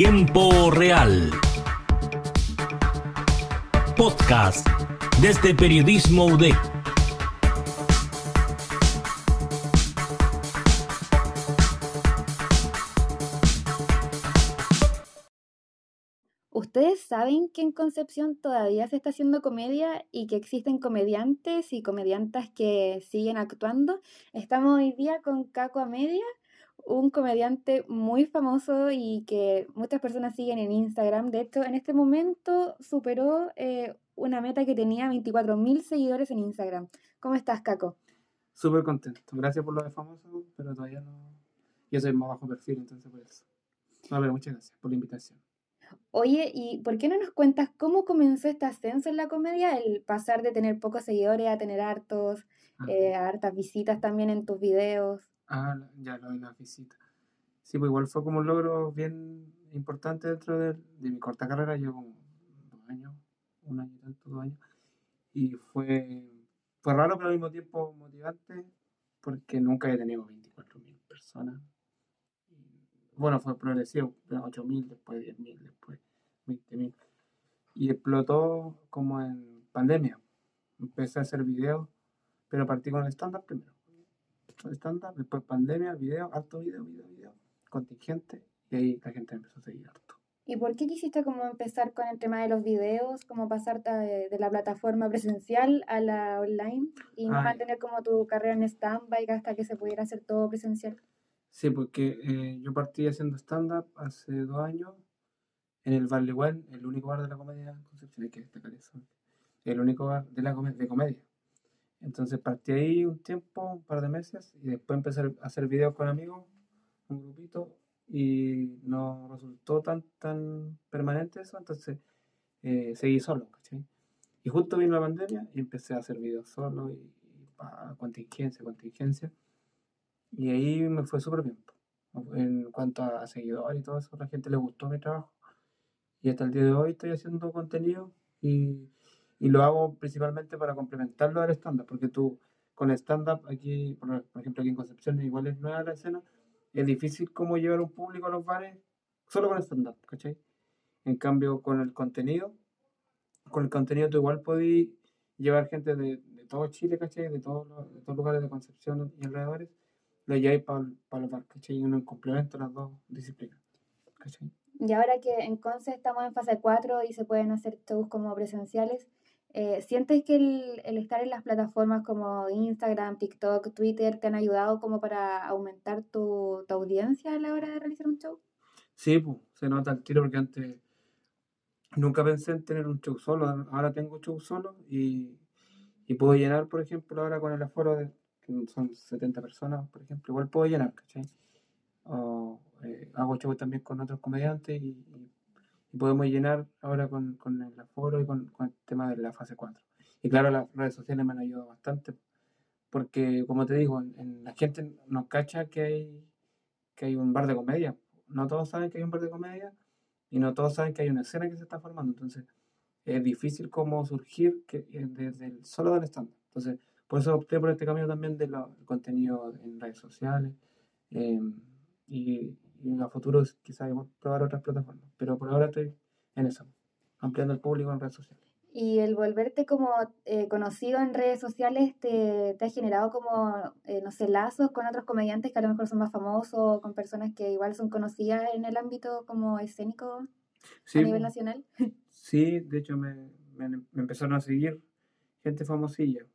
Tiempo Real. Podcast desde Periodismo UDEC. ¿Ustedes saben que en Concepción todavía se está haciendo comedia y que existen comediantes y comediantas que siguen actuando? Estamos hoy día con Caco Amedia, un comediante muy famoso y que muchas personas siguen en Instagram. De hecho, en este momento superó eh, una meta que tenía 24.000 seguidores en Instagram. ¿Cómo estás, Caco? Súper contento. Gracias por lo de famoso, pero todavía no. Yo soy más bajo perfil, entonces por eso. No, pero muchas gracias por la invitación. Oye, ¿y por qué no nos cuentas cómo comenzó este ascenso en la comedia? El pasar de tener pocos seguidores a tener hartos, eh, hartas visitas también en tus videos. Ah, ya lo de la visita. Sí, pues igual fue como un logro bien importante dentro de, de mi corta carrera. Llevo dos años, un año y tanto, dos años. Y fue, fue raro, pero al mismo tiempo motivante, porque nunca he tenido 24.000 personas. Bueno, fue progresivo, 8.000, después 10.000, después 20.000. Y explotó como en pandemia. Empecé a hacer videos, pero partí con el estándar primero estándar, después pandemia, video, harto video, video, video, contingente, y ahí la gente empezó a seguir harto. ¿Y por qué quisiste como empezar con el tema de los videos, como pasar de, la plataforma presencial a la online y no mantener como tu carrera en stand-by hasta que se pudiera hacer todo presencial? Sí, porque eh, yo partí haciendo stand-up hace dos años en el Bar Well, el único bar de la comedia Concepción, hay que destacar eso, el único bar de la de comedia. Entonces partí ahí un tiempo, un par de meses, y después empecé a hacer videos con amigos, un grupito, y no resultó tan, tan permanente eso, entonces eh, seguí solo, ¿cachai? Y justo vino la pandemia y empecé a hacer videos solo, y, contingencia, contingencia, y ahí me fue súper bien. En cuanto a seguidores y todo eso, la gente le gustó mi trabajo. Y hasta el día de hoy estoy haciendo contenido y y lo hago principalmente para complementarlo al stand-up, porque tú con stand-up aquí, por, ejemplo aquí en Concepción, igual es nueva la escena, es difícil como llevar un público a los bares solo con stand-up, ¿cachai? En cambio, con el contenido, con el contenido tú igual podés llevar gente de, de todo Chile, ¿cachai? De todos los, de todos lugares de Concepción y alrededores, lo lleváis para pa los bares, ¿cachai? Y uno en complemento las dos disciplinas, ¿cachai? Y ahora que en Conce estamos en fase 4 y se pueden hacer shows como presenciales, eh, ¿Sientes que el, estar en las plataformas como Instagram, TikTok, Twitter te han ayudado como para aumentar tu, audiencia a la hora de realizar un show? Sí, pues, se nota el tiro porque antes nunca pensé en tener un show solo. Ahora tengo show solo y, puedo llenar, por ejemplo, ahora con el aforo de que son 70 personas, por ejemplo, igual puedo llenar, ¿cachai? O, eh, hago show también con otros comediantes y y podemos llenar ahora con, con el aforo y con, con, el tema de la fase 4. Y claro, las redes sociales me han ayudado bastante, porque como te digo, en, la gente nos cacha que hay, que hay un bar de comedia. No todos saben que hay un bar de comedia y no todos saben que hay una escena que se está formando. Entonces, es difícil como surgir eh, desde el, solo del stand. Entonces, por eso opté por este camino también del contenido en redes sociales. Eh, y, y a futuro quizás probar otras plataformas. Pero por ahora estoy en eso, ampliando el público en redes sociales. ¿Y el volverte como eh, conocido en redes sociales te, te ha generado como, eh, no sé, lazos con otros comediantes que a lo mejor son más famosos, con personas que igual son conocidas en el ámbito como escénico a nivel nacional? Sí, de hecho me, me, me, empezaron a seguir gente famosilla,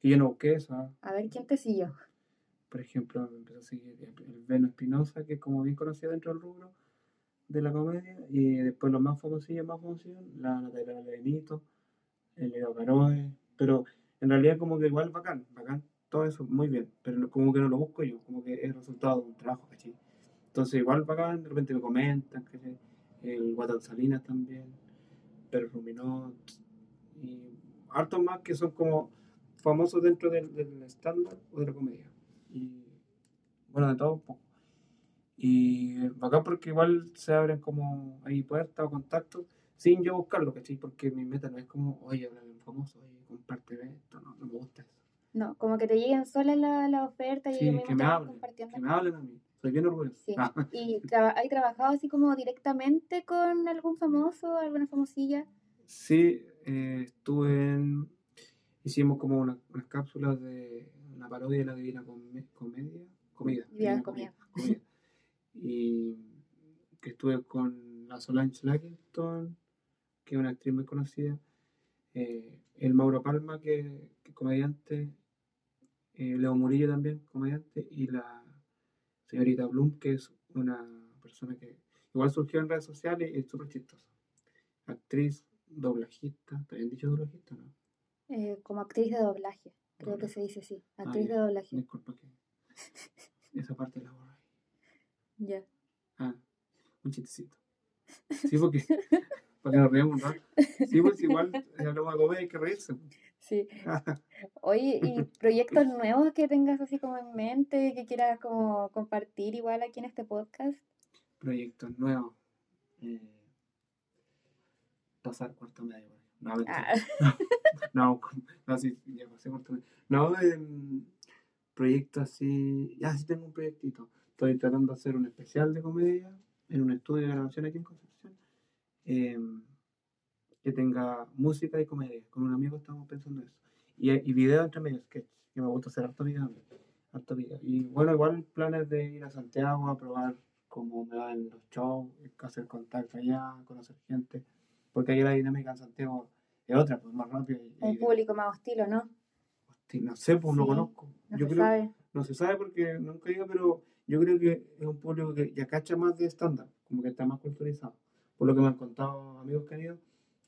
que yo no busqué eso. A ver, ¿quién te siguió? Por ejemplo, empezó a seguir el Veno Espinosa, que es como bien conocido dentro del rubro de la comedia, y después los más famosillos, más famosillos, la Natalia Benito, el Leo Caroe, pero en realidad como que igual bacán, bacán, todo eso muy bien, pero como que no lo busco yo, como que es resultado de un trabajo, ¿cachai? Entonces igual bacán, de repente me comentan, ¿cachai? El Guatán también, pero Ruminot, y hartos más que son como famosos dentro del, del o de la comedia y bueno, de todo un poco. Y bacán porque igual se abren como ahí puertas o contactos sin yo buscarlo, ¿cachai? Porque mi meta no es como, oye, hablar un famoso, oye, comparte esto, no, no me gusta eso. No, como que te lleguen solas la, la oferta y sí, que me hablen, compartiendo. Que me hablen a mí. Soy bien orgulloso. Sí. Ah, ¿Y traba- hay trabajado así como directamente con algún famoso, alguna famosilla? sí, eh, estuve en... Hicimos como una- unas cápsulas de una parodia de la Divina Come- Comedia. Comida. Divina Comida. Comida. Y que estuve con la Solange Lackington, que es una actriz muy conocida. eh, el Mauro Palma, que, que es comediante. eh, Leo Murillo también, comediante. Y la señorita Bloom, que es una persona que igual surgió en redes sociales y es súper chistosa. Actriz, doblajista. ¿Te habían dicho doblajista no? Eh, como actriz de doblaje, creo que se dice así. Ah, Actriz ya. de doblaje. Disculpa que esa parte la borré. Ya. Ah, un chistecito. Sí, porque para que nos reíamos rato. Sí, pues igual eh, hablamos de comedia hay que reírse. Sí. Oye, ¿y proyectos nuevos que tengas así como en mente, que quieras como compartir igual aquí en este podcast? Proyectos nuevos. Eh, pasar cuarto medio. No. Ah, No, no, sí, ya pasé cuarto medio. No, em, proyectos así. Ya sí tengo un proyectito. Estoy tratando de hacer un especial de comedia en un estudio de grabación aquí en Concepción. em, que tenga música y comedia. Con un amigo estamos pensando eso. Y, y video entre medio, sketch. Que me gusta hacer harto video. Harto video. Y bueno, igual planes de ir a Santiago a probar cómo me va en los shows, hacer contacto allá, conocer gente. Porque ahí la dinámica en Santiago es otra, pues más rápido. Y, un y- público más hostil, ¿o no? No sé, pues no Sí, conozco. No yo se creo, sabe. no se sabe porque nunca he ido, pero yo creo que es un público que ya cacha más de estándar, como que está más culturizado. Por lo que me han contado amigos que han ido,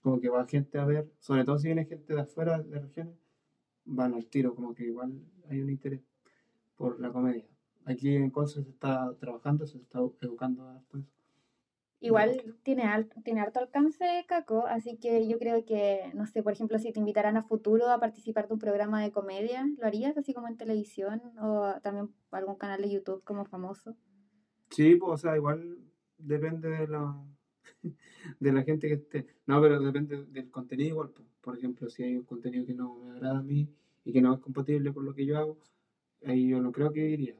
como que va gente a ver, sobre todo si viene gente de afuera, de regiones, van al tiro, como que igual hay un interés por la comedia. Aquí en Conce se está trabajando, se está educando harto eso. Igual tiene, al- tiene harto alcance Caco, así que yo creo que, no sé, por ejemplo, si te invitaran a futuro a participar de un programa de comedia, ¿lo harías así como en televisión o también algún canal de YouTube como famoso? Sí, pues, o sea, igual depende de la, de la gente que esté. No, pero depende del contenido igual. pues. Por ejemplo, si hay un contenido que no me agrada a mí y que no es compatible con lo que yo hago, ahí yo no creo que iría.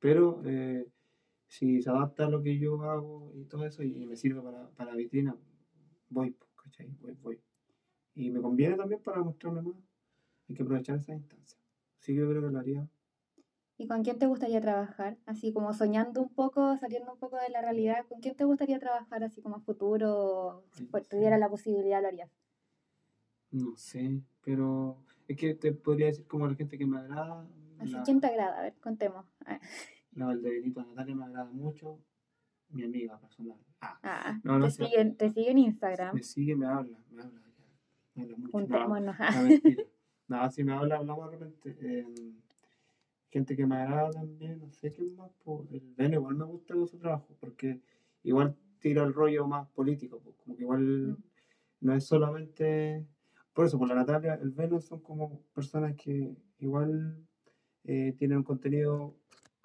Pero eh, si se adapta a lo que yo hago y todo eso y me sirve para, para vitrina, voy, pues, ¿cachai? Voy, voy. Y me conviene también para mostrarme más. Hay que aprovechar esa instancia. Así que yo creo que lo haría. ¿Y con quién te gustaría trabajar? Así como soñando un poco, saliendo un poco de la realidad, ¿con quién te gustaría trabajar así como a futuro? Si no tuviera la posibilidad, lo harías. No sé, pero es que te podría decir como la gente que me agrada. Así, La, ¿quién te agrada? A ver, contemos. Ah, la Valdebenito Natalia me agrada mucho. Mi amiga personal. Ah, ah, No, no te, siguen, te sigue en Instagram. me sigue, me habla, me habla. Me habla mucho. No, Juntémonos. ah. no. No, si me habla, hablamos de repente. Eh, gente que me agrada también, no sé qué más. Pues, el Beno igual me gusta con su trabajo, porque igual tira el rollo más político, pues, como que igual Mm. no es solamente. Por eso, por la Natalia, el Veno son como personas que igual eh, tienen un contenido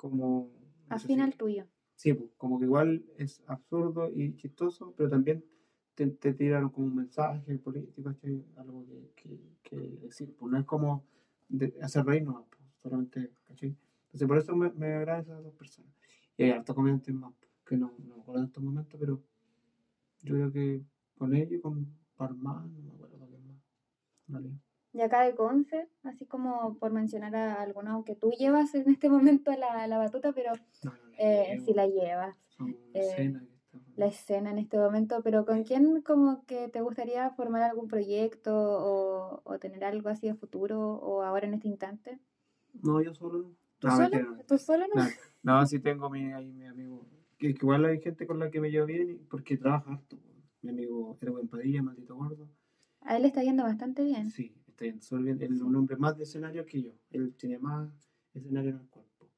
como. Afín al tuyo. Sí, como que igual es absurdo y chistoso, pero también te, te tiran como un mensaje político, algo que, que, que decir, pues no es como de hacer reír nomás, pues, solamente, ¿cachai? Entonces por eso me, me agradan esas dos personas. Y hay hartos comediantes más, que no, no me acuerdo en estos momentos, pero yo creo que con ellos, con Parman, no me acuerdo quién más. en Y acá de Conce, así como por mencionar a alguno, aunque tú llevas en este momento la, la batuta, pero No, no, la eh, si la llevas, eh, escena que la escena en este momento, pero ¿con quién como que te gustaría formar algún proyecto o, o tener algo así a futuro o ahora en este instante? No, yo solo no. ¿Tú No, solo? mentira. ¿Tú solo no? No, no, sí tengo mi, ahí mi amigo. Que, que igual hay gente con la que me llevo bien porque trabaja harto. Mi amigo Erwin Padilla, maldito gordo. A él le está yendo bastante bien. Sí, es un hombre más de escenario que yo. Él tiene más escenario en el cuerpo.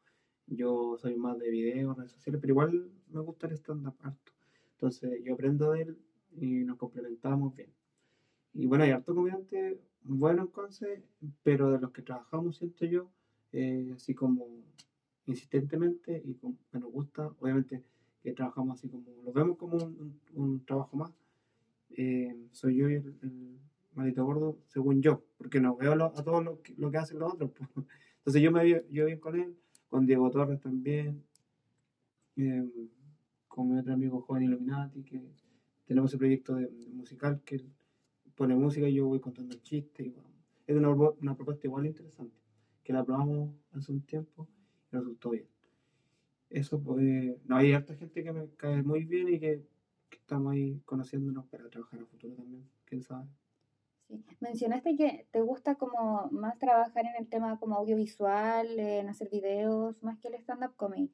Yo soy más de video, redes sociales, pero igual me gusta el stand-up harto. Entonces yo aprendo de él y nos complementamos bien. Y bueno, hay harto comediante bueno en Conce, pero de los que trabajamos, siento yo, eh, así como insistentemente y con- que nos gusta, obviamente que trabajamos así como, lo vemos como un, un- un trabajo más. Eh, soy yo y el, el maldito gordo, según yo, porque no veo a todos lo que, hacen los otros. Entonces yo me veo yo bien con él, con Diego Torres también, eh, con mi otro amigo Joven Illuminati, que tenemos ese proyecto musical que pone música y yo voy contando el chiste. Y, bueno, es una, propuesta igual interesante, que la probamos hace un tiempo y resultó bien. Eso pues, no hay harta gente que me cae muy bien y que, que estamos ahí conociéndonos para trabajar a futuro también, quién sabe. Sí. Mencionaste que te gusta como más trabajar en el tema como audiovisual, en hacer videos, más que el stand-up comedy.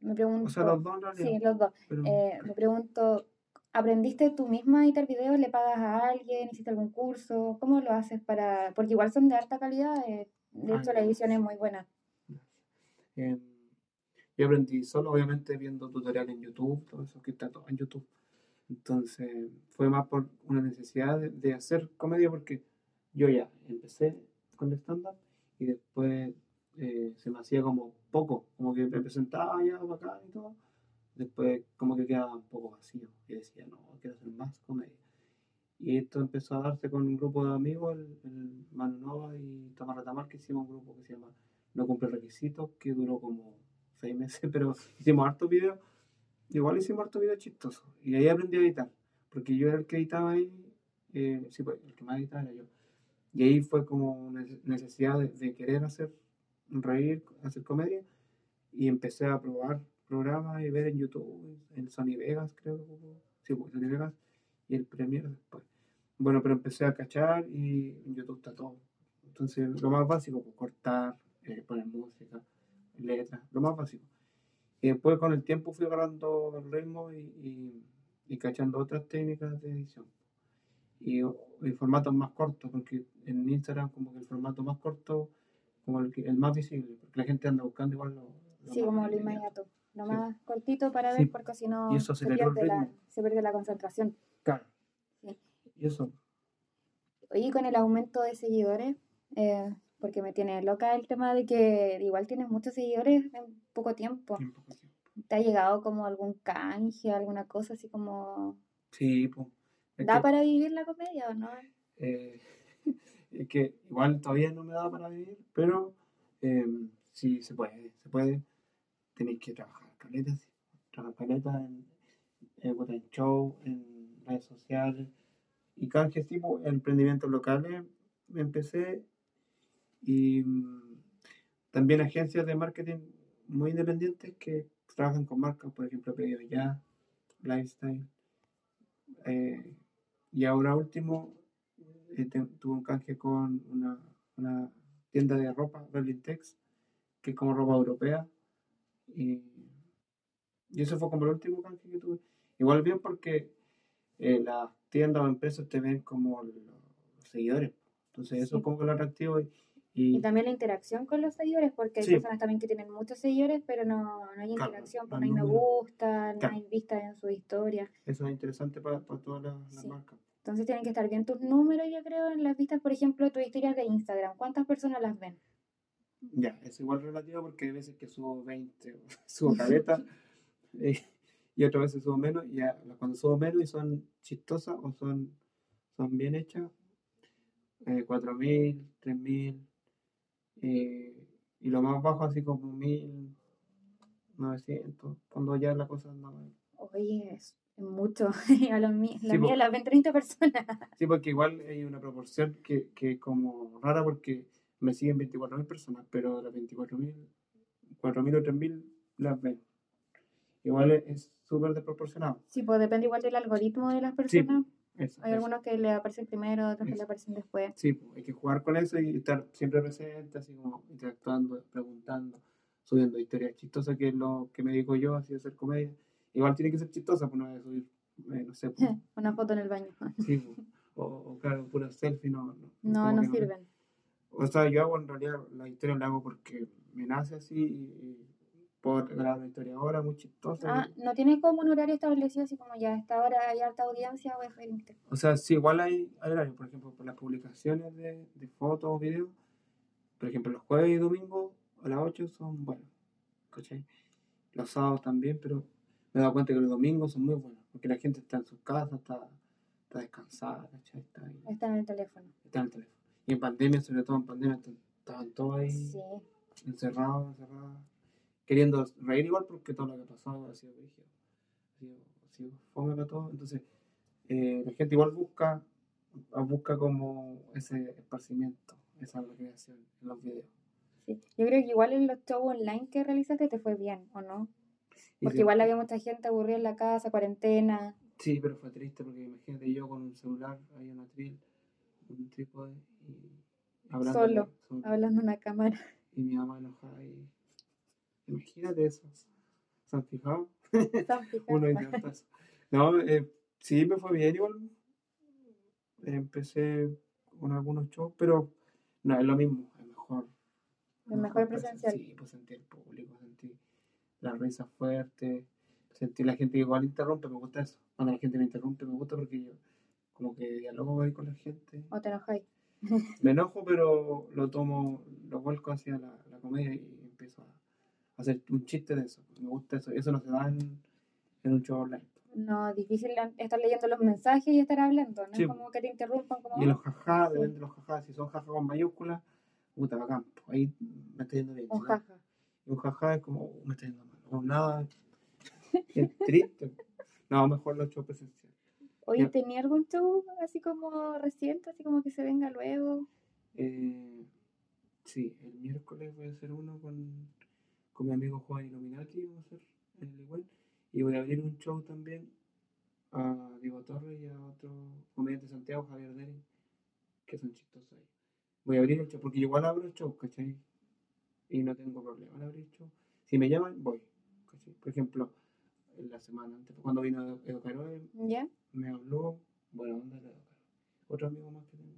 Me pregunto, O sea, los dos sí, los dos. pero- Eh, me pregunto, ¿aprendiste tú misma a editar videos? ¿Le pagas a alguien? ¿Hiciste algún curso? ¿Cómo lo haces para...? Porque igual son de alta calidad, eh, de Ah, hecho la edición es muy buena. Em, yo aprendí solo, obviamente, viendo tutoriales en YouTube, todo eso que está todo en YouTube. Entonces, fue más por una necesidad de, hacer comedia porque yo ya empecé con el stand-up y después eh, se me hacía como poco, como que me presentaba ya bacán y todo. Después, como que quedaba un poco vacío y decía, no, quiero hacer más comedia. Y esto empezó a darse con un grupo de amigos, el, el Manu Nova y Tamara Tamar, que hicimos un grupo que se llama No Cumple Requisitos, que duró como seis meses, pero hicimos hartos videos. Igual hicimos hartos videos chistosos. Y ahí aprendí a editar, porque yo era el que editaba ahí, eh, sí, pues el que más editaba era yo. Y ahí fue como necesidad de, querer hacer reír, hacer comedia, y empecé a probar programas y ver en YouTube, en Sony Vegas, creo. Sí, pues, Sony Vegas y el Premiere después. Bueno, pero empecé a cachar y en YouTube está todo. Entonces, lo más básico, pues cortar, eh, poner música, letras, lo más básico. Y después con el tiempo fui agarrando el ritmo y, y, y cachando otras técnicas de edición. Y, y formatos más cortos, porque en Instagram como que el formato más corto, como el, el más visible, porque la gente anda buscando igual lo, lo Sí, como lo inmediato. Lo Sí. más cortito para Sí. ver, porque si no se el pierde, la, se pierde la concentración. Claro. Sí. Y eso, Oye, con el aumento de seguidores, eh, porque me tiene loca el tema de que igual tienes muchos seguidores en poco tiempo. en poco tiempo. ¿Te ha llegado como algún canje, alguna cosa así como... Sí, pues. es ¿Da que- para vivir la comedia o no? Eh, es que igual todavía no me da para vivir, pero eh, sí se puede, se puede. Tenéis que trabajar caletas, sí. trabajar caletas en, en, puta, en show, en redes sociales y canjes tipo emprendimientos locales. Empecé y mm, también agencias de marketing muy independientes que trabajan con marcas, por ejemplo, Pedido Ya, Lifestyle. eh, y ahora último, eh, te- tuve un canje con una, una tienda de ropa, Berlin Tex, que es como ropa europea. Y, y eso fue como el último canje que tuve. Igual bien porque eh, las tiendas o empresas te ven como los, los seguidores. Entonces eso Sí. es como que lo atractivo. Y, Y y- también la interacción con los seguidores, porque hay Sí. personas también que tienen muchos seguidores, pero no, no hay Claro, interacción, pues los no hay me gusta, no Claro. hay vistas en su historia. eso es interesante para, para todas las, marcas. Entonces tienen que estar bien tus números, yo creo, en las vistas, por ejemplo, tus historias de Instagram. ¿Cuántas personas las ven? Ya, es igual relativo porque hay veces que subo 20, o subo caleta, eh, y otras veces subo menos, y ya, cuando subo menos y son chistosas o son, son bien hechas, eh, 4.000, 3.000, eh, y lo más bajo así como 1.900, cuando ya la cosa anda mal. Oye, es mucho. A los mí- Sí, po. mías las ven 30 personas. Sí, porque igual hay una proporción que, que es como rara porque me siguen 24.000 personas, pero las 24.000, 4.000 o 3.000 las ven. Igual es- súper desproporcionado. Sí, pues depende igual del algoritmo de las Sí, personas. Eso, Hay algunos que le aparecen primero, otros que Eso. le aparecen después. Sí, hay que jugar con eso y estar siempre presente, así como interactuando, preguntando, subiendo historias chistosas, que es lo que me digo yo, así hacer comedia. Igual tiene que ser chistosa, pues no voy a subir, eh, no sé, pues, Una foto en el baño. sí, pues, o, o claro, pura selfie, no. No, No, no que sirven. O sea, yo hago en realidad la historia la hago porque me nace así y, y puedo grabar una historia ahora muy chistosa. Ah, y- no tiene como un horario establecido, así como ya a esta hora hay alta audiencia, voy a. O sea, sí, igual hay, hay horario, por ejemplo, por las publicaciones de, de fotos o videos. Por ejemplo, los jueves y domingos a las 8 son buenos, ¿cachai? Los sábados también, pero me he dado cuenta que los domingos son muy buenos, porque la gente está en sus casas, está, está descansada, ¿cachai? Está, ahí, Está en el teléfono. está en el teléfono. Y en pandemia, sobre todo en pandemia, est- estaban todos ahí Sí. encerrados, encerrados. Queriendo reír igual porque todo lo que ha pasado ha sido brígido. Ha sido, ha sido fome para todo. Entonces, eh, la gente igual busca, busca como ese esparcimiento, esa recreación en los videos. Sí. Yo creo que igual en los shows online que realizaste te fue bien, ¿o no? Porque sí, igual había mucha gente aburrida en la casa, cuarentena. Sí, pero fue triste porque imagínate yo con un celular, ahí en atril, un trípode y hablando. Solo, hablando en una cámara. Y mi mamá enojada y. Imagínate eso. ¿Se han fijado? Están fijados. Uno intenta eso. No, eh, sí me fue bien igual. Empecé con algunos shows, pero no es lo mismo, es mejor. Es mejor presencial. Sí, pues sentir el público, sentir las risas fuertes, sentir la gente que igual interrumpe, me gusta eso. Cuando la gente me interrumpe, me gusta porque yo como que dialogo ahí con la gente. ¿O te enojáis? Me enojo, pero lo tomo, lo vuelco hacia la, la comedia y empiezo a hacer un chiste de eso. Me gusta eso. Eso no se da en, en un show online. No, difícil estar leyendo los mensajes y estar hablando, ¿no? Sí. Como que te interrumpan como... Y los jajá, Sí. depende de los jajá. Si son jajá con mayúsculas, puta, bacán. Ahí me está yendo bien. Un ¿no? jaja. Y un jajá es como, "Uh, me está yendo mal. O nada. Es triste. No, mejor los shows presenciales. Oye. ¿tenía algún show así como reciente, así como que se venga luego? Eh, sí, el miércoles voy a hacer uno con, con mi amigo Juan Illuminati, vamos a hacer en el igual. Y voy a abrir un show también a Diego Torres y a otro comediante de Santiago, Javier Deri, que son chistosos ahí. Voy a abrir el show, porque igual abro el show, ¿cachai? Y no tengo problema en abrir show. Si me llaman, voy. ¿cachai? Por ejemplo, en la semana antes, cuando vino Edo Caroe, ¿Ya? me habló, bueno, ¿dónde era? Otro amigo más que tengo.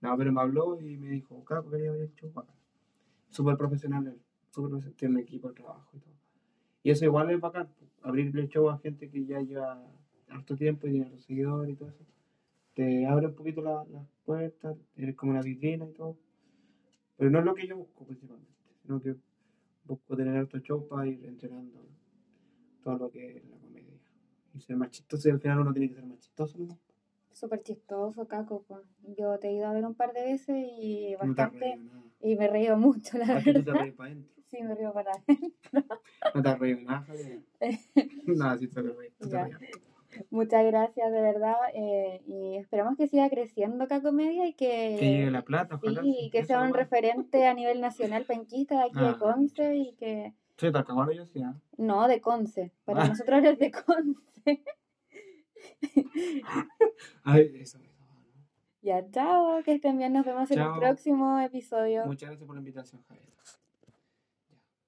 No, pero me habló y me dijo, Caco, quería haber hecho bacán. Súper profesional él, súper profesional, tiene un equipo de trabajo y todo. Y eso igual es bacán, abrirle el show a gente que ya lleva harto tiempo y tiene los seguidores y todo eso. Te abre un poquito la- las puertas, eres como una vitrina y todo. Pero no es lo que yo busco principalmente, sino que busco tener harto show para ir entrenando todo lo que es la comedia. Y ser más chistoso y al final uno tiene que ser más chistoso, ¿no? Súper chistoso, Caco. Yo te he ido a ver un par de veces y No te bastante... reído nada. Y me he reído mucho, la Ah, tú te verdad. reís para adentro. Sí, me río para No te nada, Javier. Nada, sí te reís. Muchas gracias, de verdad. eh, y esperamos que siga creciendo Cacomedia y que, Que llegue la plata, ojalá. sí, sí, que sea un referente a nivel nacional penquista de aquí de Ah. Conce y que... Sí, Talcahuano yo sí, ¿ah? No, de Conce. Para Ah. nosotros eres de Conce. Ay, eso, eso. ¿no? Ya, chao, que estén bien. Nos vemos en el próximo episodio. Muchas gracias por la invitación, Javier.